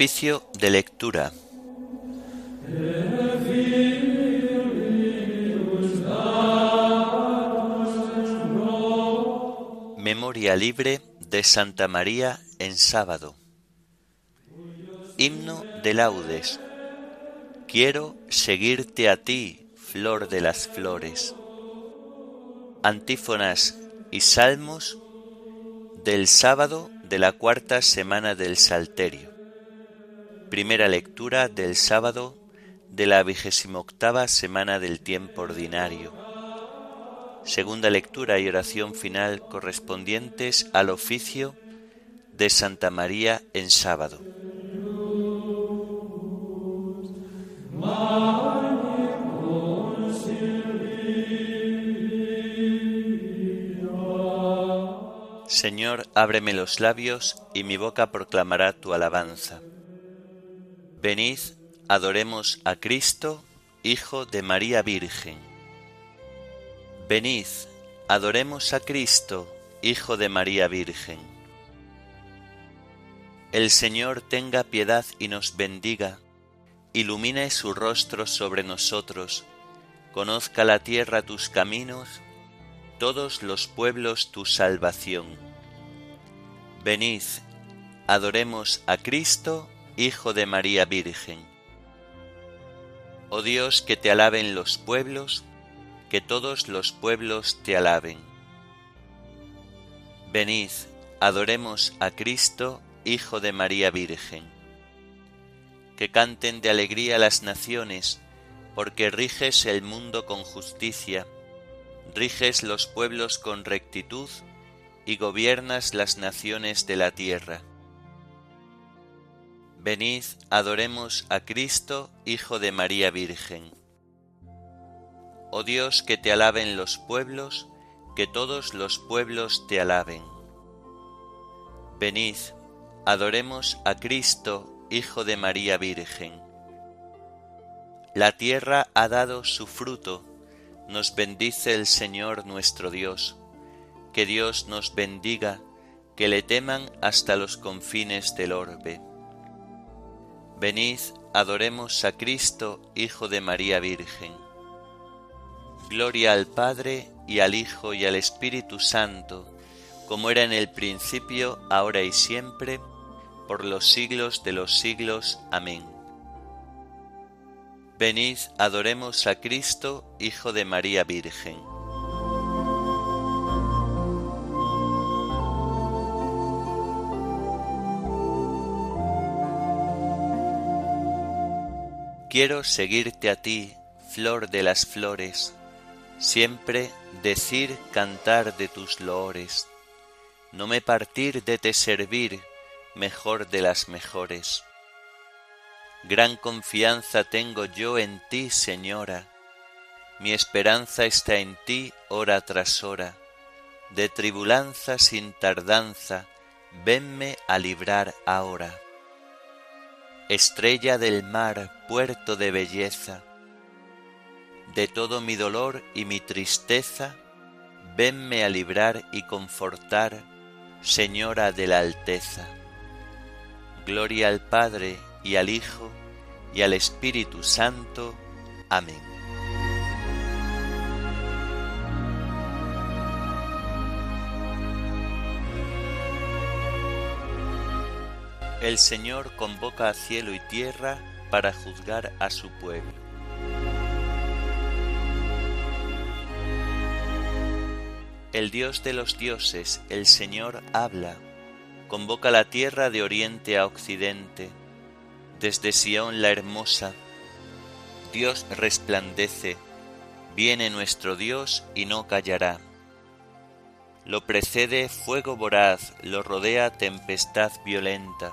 Oficio de lectura. Memoria libre de Santa María en sábado. Himno de laudes. Quiero seguirte a ti, flor de las flores. Antífonas y salmos del sábado de la cuarta semana del Salterio. Primera lectura del sábado de la vigésima octava semana del tiempo ordinario. Segunda lectura y oración final correspondientes al oficio de Santa María en sábado. Señor, ábreme los labios y mi boca proclamará tu alabanza. Venid, adoremos a Cristo, Hijo de María Virgen. Venid, adoremos a Cristo, Hijo de María Virgen. El Señor tenga piedad y nos bendiga, ilumine su rostro sobre nosotros, conozca la tierra tus caminos, todos los pueblos tu salvación Venid, adoremos a Cristo, Hijo de María Virgen. Oh Dios, que te alaben los pueblos, que todos los pueblos te alaben. Venid, adoremos a Cristo, Hijo de María Virgen. Que canten de alegría las naciones, porque riges el mundo con justicia, riges los pueblos con rectitud, y gobiernas las naciones de la tierra. Venid, adoremos a Cristo, Hijo de María Virgen. Oh Dios, que te alaben los pueblos, que todos los pueblos te alaben. Venid, adoremos a Cristo, Hijo de María Virgen. La tierra ha dado su fruto, nos bendice el Señor nuestro Dios que Dios nos bendiga, que le teman hasta los confines del orbe. Venid, adoremos a Cristo, Hijo de María Virgen. Gloria al Padre y al Hijo y al Espíritu Santo, como era en el principio, ahora y siempre, por los siglos de los siglos. Amén. Venid, adoremos a Cristo, Hijo de María Virgen. Quiero seguirte a ti, flor de las flores, siempre decir, cantar de tus loores, no me partir de te servir, mejor de las mejores. Gran confianza tengo yo en ti, Señora, mi esperanza está en ti hora tras hora, de tribulanza sin tardanza, venme a librar ahora estrella del mar, puerto de belleza, de todo mi dolor y mi tristeza, venme a librar y confortar, Señora de la Alteza. Gloria al Padre y al Hijo y al Espíritu Santo. Amén. El Señor convoca a cielo y tierra para juzgar a su pueblo. El Dios de los dioses, el Señor, habla, convoca la tierra de oriente a occidente, desde Sión la hermosa. Dios resplandece, viene nuestro Dios y no callará. Lo precede fuego voraz, lo rodea tempestad violenta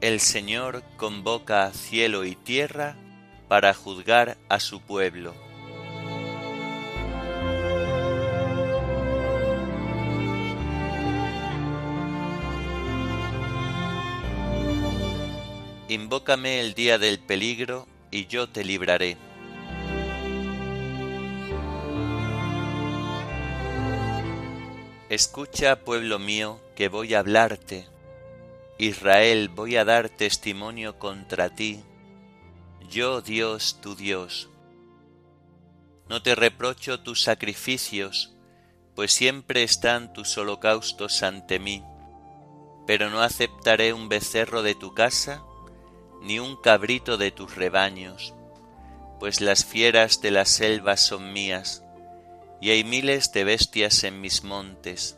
El Señor convoca a cielo y tierra para juzgar a su pueblo. Invócame el día del peligro y yo te libraré. Escucha, pueblo mío, que voy a hablarte. Israel, voy a dar testimonio contra ti. Yo, Dios, tu Dios. No te reprocho tus sacrificios, pues siempre están tus holocaustos ante mí. Pero no aceptaré un becerro de tu casa, ni un cabrito de tus rebaños, pues las fieras de la selva son mías, y hay miles de bestias en mis montes.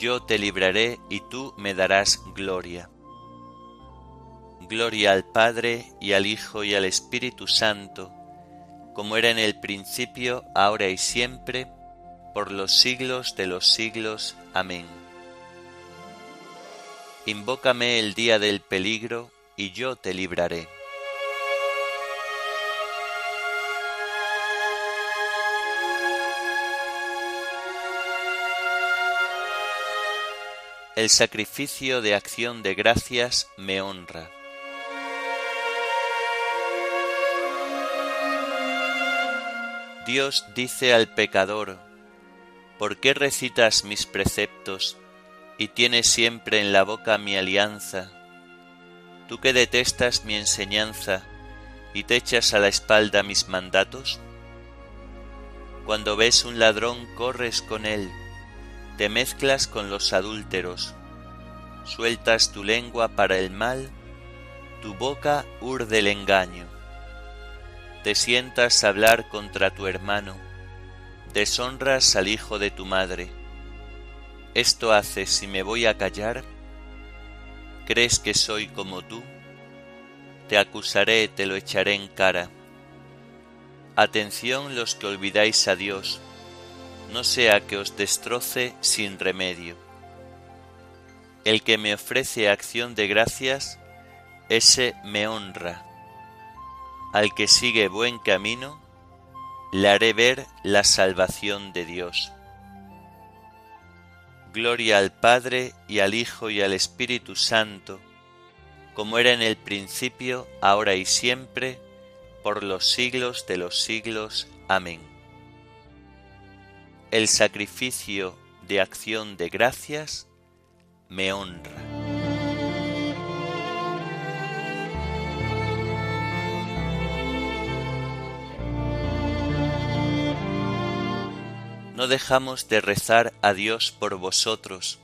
Yo te libraré y tú me darás gloria. Gloria al Padre y al Hijo y al Espíritu Santo, como era en el principio, ahora y siempre, por los siglos de los siglos. Amén. Invócame el día del peligro, y yo te libraré. El sacrificio de acción de gracias me honra. Dios dice al pecador, ¿por qué recitas mis preceptos y tienes siempre en la boca mi alianza? Tú que detestas mi enseñanza y te echas a la espalda mis mandatos. Cuando ves un ladrón corres con él te mezclas con los adúlteros, sueltas tu lengua para el mal, tu boca urde el engaño. Te sientas a hablar contra tu hermano, deshonras al hijo de tu madre. ¿Esto haces si me voy a callar? ¿Crees que soy como tú? Te acusaré, te lo echaré en cara. Atención los que olvidáis a Dios, no sea que os destroce sin remedio. El que me ofrece acción de gracias, ese me honra. Al que sigue buen camino, le haré ver la salvación de Dios. Gloria al Padre y al Hijo y al Espíritu Santo, como era en el principio, ahora y siempre, por los siglos de los siglos. Amén el sacrificio de acción de gracias me honra. No dejamos de rezar a Dios por vosotros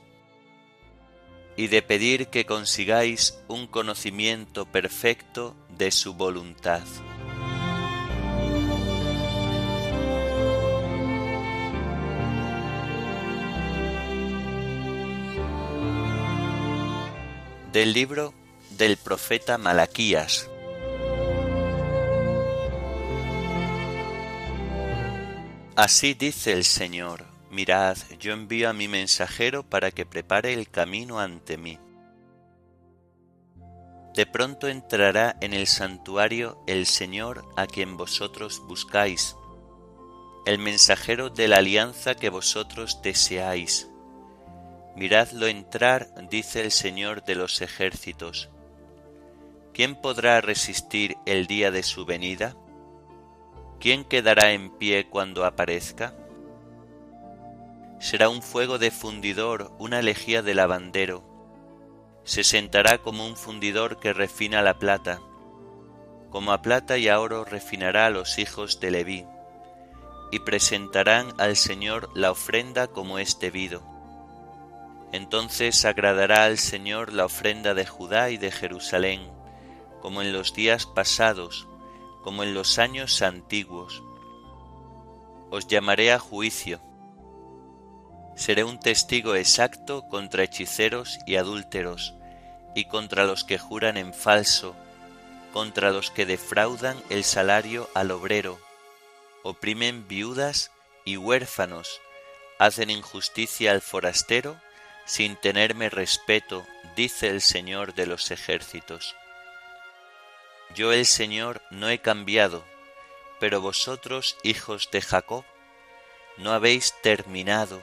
y de pedir que consigáis un conocimiento perfecto de su voluntad. Del libro del profeta Malaquías. Así dice el Señor, mirad, yo envío a mi mensajero para que prepare el camino ante mí. De pronto entrará en el santuario el Señor a quien vosotros buscáis, el mensajero de la alianza que vosotros deseáis Miradlo entrar, dice el Señor de los ejércitos. ¿Quién podrá resistir el día de su venida? ¿Quién quedará en pie cuando aparezca? Será un fuego de fundidor, una lejía de lavandero. Se sentará como un fundidor que refina la plata. Como a plata y a oro refinará a los hijos de Leví, y presentarán al Señor la ofrenda como es debido Entonces agradará al Señor la ofrenda de Judá y de Jerusalén, como en los días pasados, como en los años antiguos. Os llamaré a juicio. Seré un testigo exacto contra hechiceros y adúlteros, y contra los que juran en falso, contra los que defraudan el salario al obrero, oprimen viudas y huérfanos, hacen injusticia al forastero, sin tenerme respeto, dice el Señor de los ejércitos. Yo el Señor no he cambiado, pero vosotros, hijos de Jacob, no habéis terminado.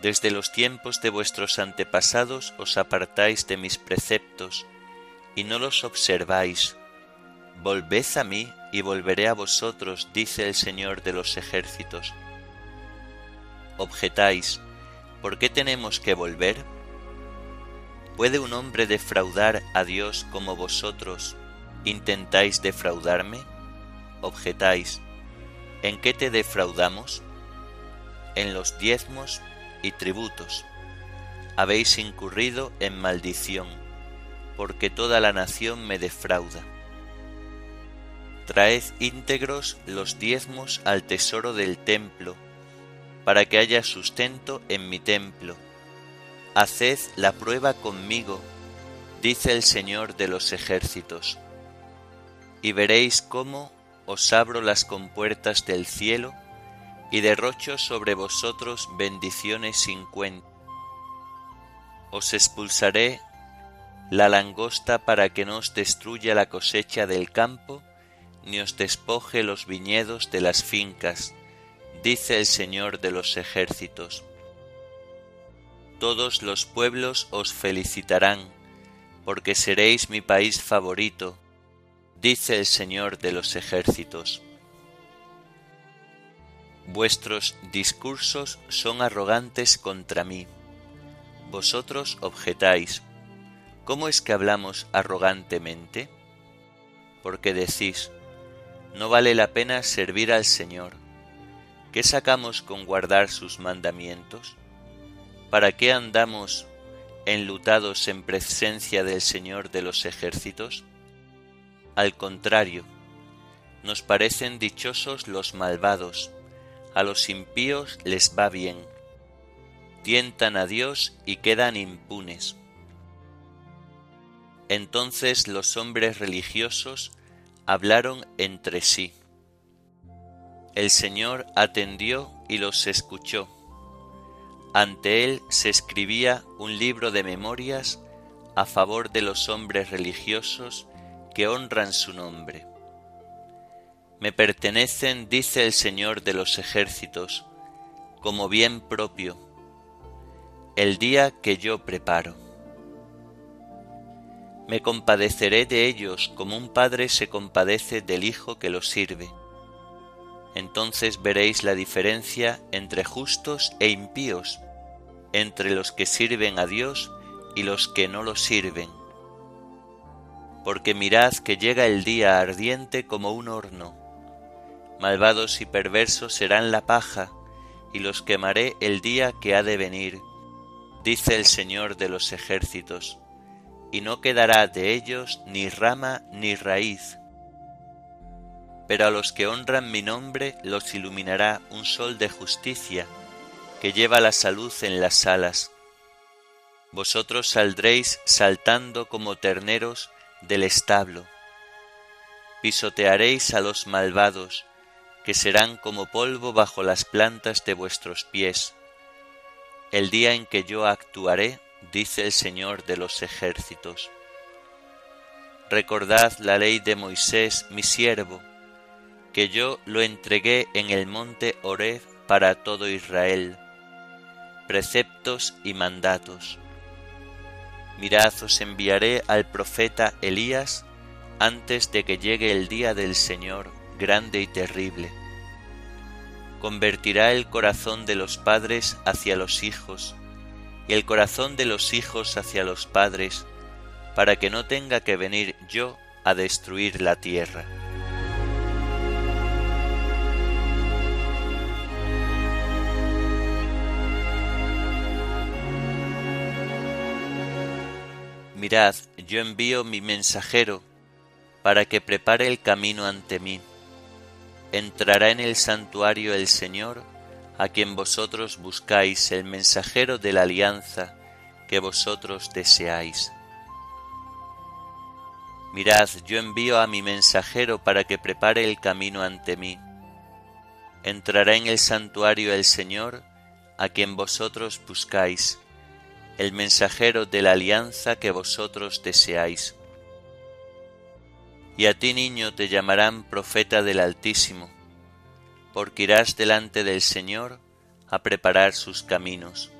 Desde los tiempos de vuestros antepasados os apartáis de mis preceptos, y no los observáis. Volved a mí y volveré a vosotros, dice el Señor de los ejércitos. Objetáis, ¿por qué tenemos que volver? ¿Puede un hombre defraudar a Dios como vosotros intentáis defraudarme? Objetáis, ¿en qué te defraudamos? En los diezmos y tributos. Habéis incurrido en maldición, porque toda la nación me defrauda. Traed íntegros los diezmos al tesoro del templo, para que haya sustento en mi templo Haced la prueba conmigo, dice el Señor de los ejércitos, y veréis cómo os abro las compuertas del cielo y derrocho sobre vosotros bendiciones sin cuenta. Os expulsaré la langosta para que no os destruya la cosecha del campo, ni os despoje los viñedos de las fincas, dice el Señor de los ejércitos todos los pueblos os felicitarán, porque seréis mi país favorito, dice el Señor de los ejércitos. Vuestros discursos son arrogantes contra mí. Vosotros objetáis, ¿cómo es que hablamos arrogantemente? Porque decís, no vale la pena servir al Señor. ¿Qué sacamos con guardar sus mandamientos? ¿Para qué andamos enlutados en presencia del Señor de los ejércitos? Al contrario, nos parecen dichosos los malvados, a los impíos les va bien, tientan a Dios y quedan impunes. Entonces los hombres religiosos hablaron entre sí. El Señor atendió y los escuchó ante él se escribía un libro de memorias a favor de los hombres religiosos que honran su nombre. Me pertenecen, dice el Señor de los ejércitos, como bien propio, el día que yo preparo. Me compadeceré de ellos como un padre se compadece del hijo que lo sirve. Entonces veréis la diferencia entre justos e impíos, entre los que sirven a Dios y los que no lo sirven. Porque mirad que llega el día ardiente como un horno. Malvados y perversos serán la paja, y los quemaré el día que ha de venir, dice el Señor de los ejércitos, y no quedará de ellos ni rama ni raíz. Pero a los que honran mi nombre los iluminará un sol de justicia, que lleva la salud en las alas. Vosotros saldréis saltando como terneros del establo. Pisotearéis a los malvados, que serán como polvo bajo las plantas de vuestros pies. El día en que yo actuaré, dice el Señor de los ejércitos. Recordad la ley de Moisés, mi siervo, que yo lo entregué en el monte Horeb para todo Israel preceptos y mandatos. Mirad, os enviaré al profeta Elías antes de que llegue el día del Señor grande y terrible. Convertirá el corazón de los padres hacia los hijos y el corazón de los hijos hacia los padres, para que no tenga que venir yo a destruir la tierra. Mirad, yo envío mi mensajero para que prepare el camino ante mí. Entrará en el santuario el Señor, a quien vosotros buscáis, el mensajero de la alianza que vosotros deseáis. Mirad, yo envío a mi mensajero para que prepare el camino ante mí. Entrará en el santuario el Señor, a quien vosotros buscáis, el mensajero de la alianza que vosotros deseáis. Y a ti, niño, te llamarán profeta del Altísimo, porque irás delante del Señor a preparar sus caminos.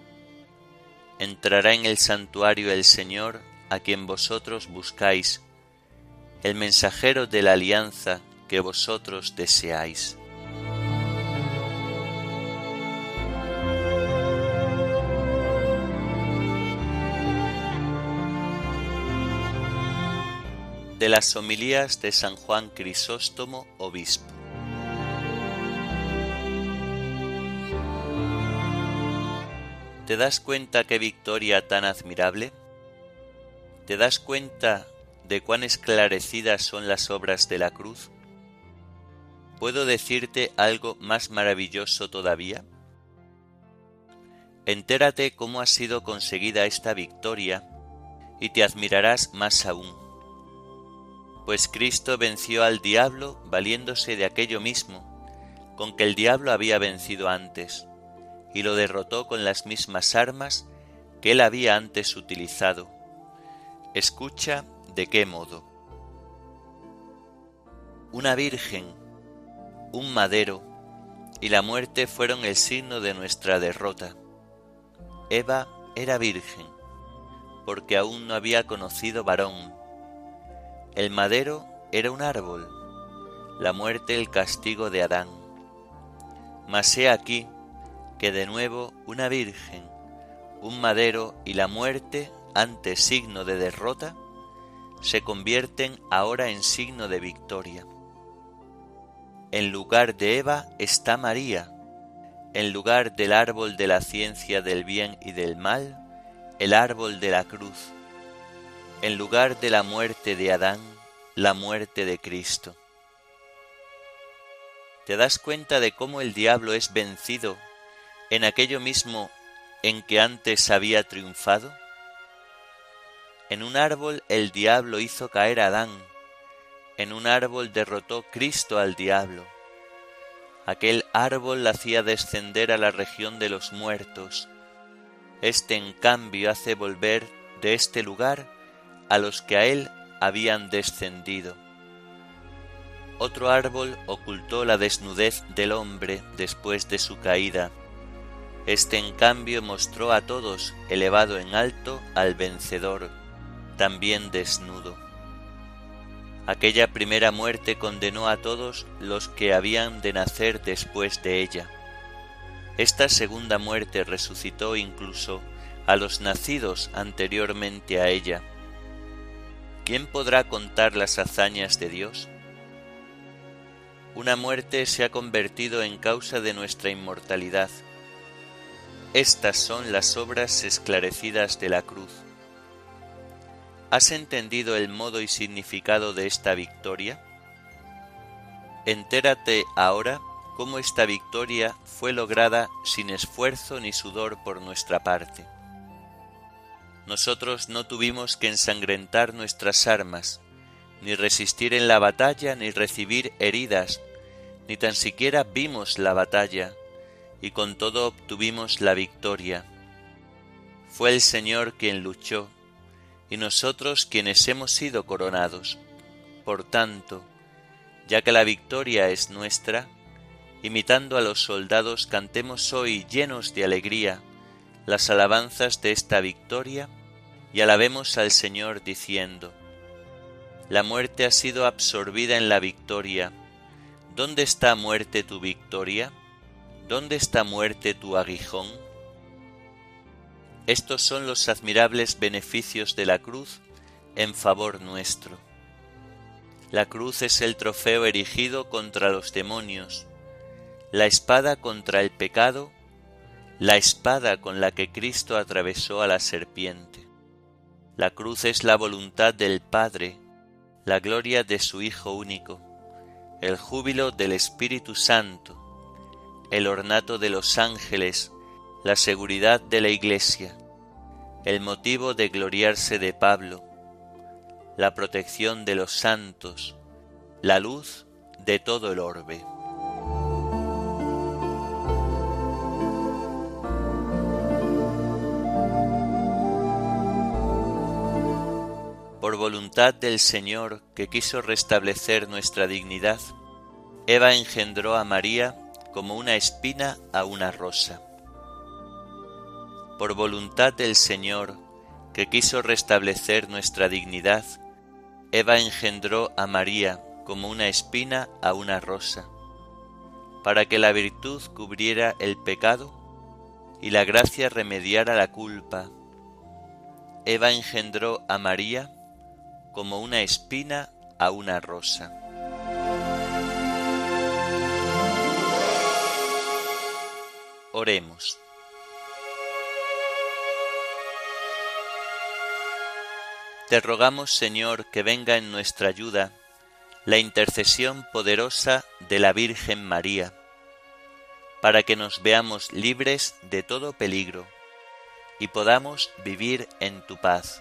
Entrará en el santuario el Señor, a quien vosotros buscáis, el mensajero de la alianza que vosotros deseáis. De las homilías de San Juan Crisóstomo, obispo. ¿Te das cuenta qué victoria tan admirable? ¿Te das cuenta de cuán esclarecidas son las obras de la cruz? ¿Puedo decirte algo más maravilloso todavía? Entérate cómo ha sido conseguida esta victoria y te admirarás más aún pues Cristo venció al diablo valiéndose de aquello mismo, con que el diablo había vencido antes, y lo derrotó con las mismas armas que él había antes utilizado. Escucha de qué modo. Una virgen, un madero y la muerte fueron el signo de nuestra derrota. Eva era virgen, porque aún no había conocido varón el madero era un árbol, la muerte el castigo de Adán. Mas he aquí que de nuevo una virgen, un madero y la muerte, antes signo de derrota, se convierten ahora en signo de victoria. En lugar de Eva está María, en lugar del árbol de la ciencia del bien y del mal, el árbol de la cruz en lugar de la muerte de Adán, la muerte de Cristo. ¿Te das cuenta de cómo el diablo es vencido en aquello mismo en que antes había triunfado? En un árbol el diablo hizo caer a Adán, en un árbol derrotó Cristo al diablo. Aquel árbol hacía descender a la región de los muertos. Este en cambio hace volver de este lugar a los que a él habían descendido. Otro árbol ocultó la desnudez del hombre después de su caída. Este en cambio mostró a todos, elevado en alto, al vencedor, también desnudo. Aquella primera muerte condenó a todos los que habían de nacer después de ella. Esta segunda muerte resucitó incluso a los nacidos anteriormente a ella ¿quién podrá contar las hazañas de Dios? Una muerte se ha convertido en causa de nuestra inmortalidad. Estas son las obras esclarecidas de la cruz. ¿Has entendido el modo y significado de esta victoria? Entérate ahora cómo esta victoria fue lograda sin esfuerzo ni sudor por nuestra parte nosotros no tuvimos que ensangrentar nuestras armas, ni resistir en la batalla, ni recibir heridas, ni tan siquiera vimos la batalla, y con todo obtuvimos la victoria. Fue el Señor quien luchó, y nosotros quienes hemos sido coronados. Por tanto, ya que la victoria es nuestra, imitando a los soldados, cantemos hoy llenos de alegría las alabanzas de esta victoria y alabemos al Señor diciendo, La muerte ha sido absorbida en la victoria. ¿Dónde está muerte tu victoria? ¿Dónde está muerte tu aguijón? Estos son los admirables beneficios de la cruz en favor nuestro. La cruz es el trofeo erigido contra los demonios, la espada contra el pecado, la espada con la que Cristo atravesó a la serpiente La cruz es la voluntad del Padre, la gloria de su Hijo único, el júbilo del Espíritu Santo, el ornato de los ángeles, la seguridad de la Iglesia, el motivo de gloriarse de Pablo, la protección de los santos, la luz de todo el orbe. Voluntad del Señor que quiso restablecer nuestra dignidad, Eva engendró a María como una espina a una rosa. Por voluntad del Señor que quiso restablecer nuestra dignidad, Eva engendró a María como una espina a una rosa, para que la virtud cubriera el pecado y la gracia remediara la culpa. Eva engendró a María como una espina a una rosa. Oremos. Te rogamos, Señor, que venga en nuestra ayuda la intercesión poderosa de la Virgen María, para que nos veamos libres de todo peligro y podamos vivir en tu paz